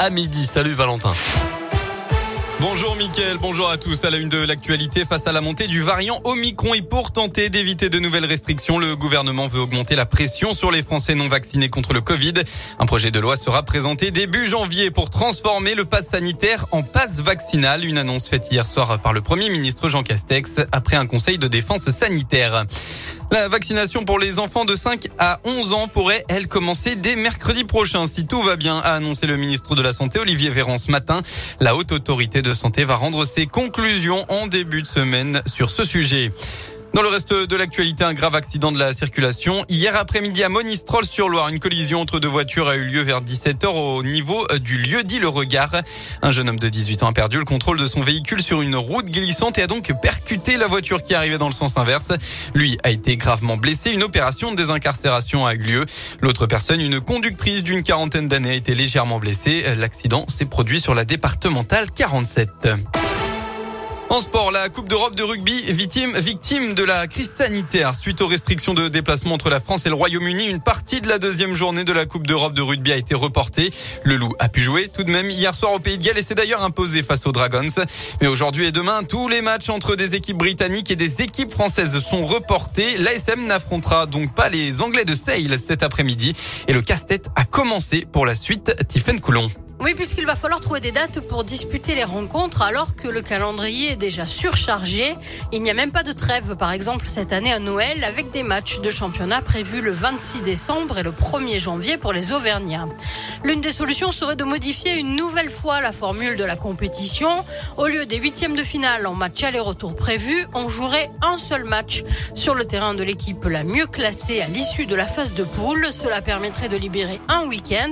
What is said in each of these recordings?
à midi. Salut Valentin. Bonjour Mickaël, bonjour à tous. À la une de l'actualité, face à la montée du variant Omicron et pour tenter d'éviter de nouvelles restrictions, le gouvernement veut augmenter la pression sur les Français non vaccinés contre le Covid. Un projet de loi sera présenté début janvier pour transformer le pass sanitaire en passe vaccinal. Une annonce faite hier soir par le Premier ministre Jean Castex après un conseil de défense sanitaire. La vaccination pour les enfants de 5 à 11 ans pourrait, elle, commencer dès mercredi prochain, si tout va bien, a annoncé le ministre de la Santé, Olivier Véran, ce matin. La haute autorité de santé va rendre ses conclusions en début de semaine sur ce sujet. Dans le reste de l'actualité, un grave accident de la circulation. Hier après-midi à Monistrol-sur-Loire, une collision entre deux voitures a eu lieu vers 17h au niveau du lieu dit Le Regard. Un jeune homme de 18 ans a perdu le contrôle de son véhicule sur une route glissante et a donc percuté la voiture qui arrivait dans le sens inverse. Lui a été gravement blessé. Une opération de désincarcération a eu lieu. L'autre personne, une conductrice d'une quarantaine d'années, a été légèrement blessée. L'accident s'est produit sur la départementale 47. En sport, la Coupe d'Europe de rugby victime, victime de la crise sanitaire. Suite aux restrictions de déplacement entre la France et le Royaume-Uni, une partie de la deuxième journée de la Coupe d'Europe de rugby a été reportée. Le Loup a pu jouer tout de même hier soir au Pays de Galles et s'est d'ailleurs imposé face aux Dragons. Mais aujourd'hui et demain, tous les matchs entre des équipes britanniques et des équipes françaises sont reportés. L'ASM n'affrontera donc pas les Anglais de Sale cet après-midi. Et le casse-tête a commencé pour la suite. Tiffen Coulon. Oui, puisqu'il va falloir trouver des dates pour disputer les rencontres alors que le calendrier est déjà surchargé. Il n'y a même pas de trêve, par exemple, cette année à Noël avec des matchs de championnat prévus le 26 décembre et le 1er janvier pour les Auvergnats. L'une des solutions serait de modifier une nouvelle fois la formule de la compétition. Au lieu des huitièmes de finale en match aller-retour prévu, on jouerait un seul match sur le terrain de l'équipe la mieux classée à l'issue de la phase de poule. Cela permettrait de libérer un week-end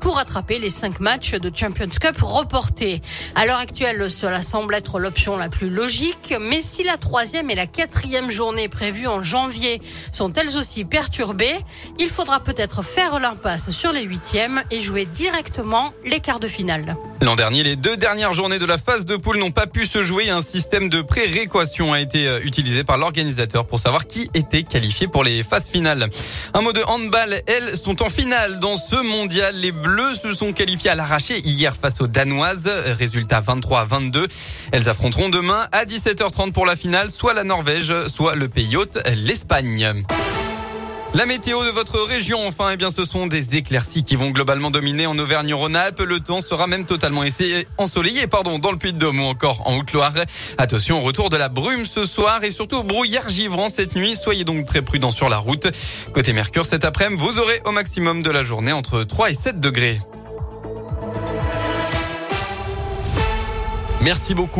pour attraper les cinq matchs de Champions Cup reporté. À l'heure actuelle, cela semble être l'option la plus logique, mais si la troisième et la quatrième journée prévues en janvier sont elles aussi perturbées, il faudra peut-être faire l'impasse sur les huitièmes et jouer directement les quarts de finale. L'an dernier, les deux dernières journées de la phase de poule n'ont pas pu se jouer. Un système de pré-réquation a été euh, utilisé par l'organisateur pour savoir qui était qualifié pour les phases finales. Un mot de handball, elles sont en finale dans ce mondial. Les Bleus se sont qualifiés à hier face aux Danoises. Résultat 23 à 22. Elles affronteront demain à 17h30 pour la finale, soit la Norvège, soit le pays hôte, l'Espagne. La météo de votre région, enfin, eh bien, ce sont des éclaircies qui vont globalement dominer en Auvergne-Rhône-Alpes. Le temps sera même totalement ensoleillé, pardon, dans le Puy-de-Dôme ou encore en Haute-Loire. Attention au retour de la brume ce soir et surtout au brouillard givrant cette nuit. Soyez donc très prudents sur la route. Côté Mercure, cet après-midi, vous aurez au maximum de la journée entre 3 et 7 degrés. Merci beaucoup.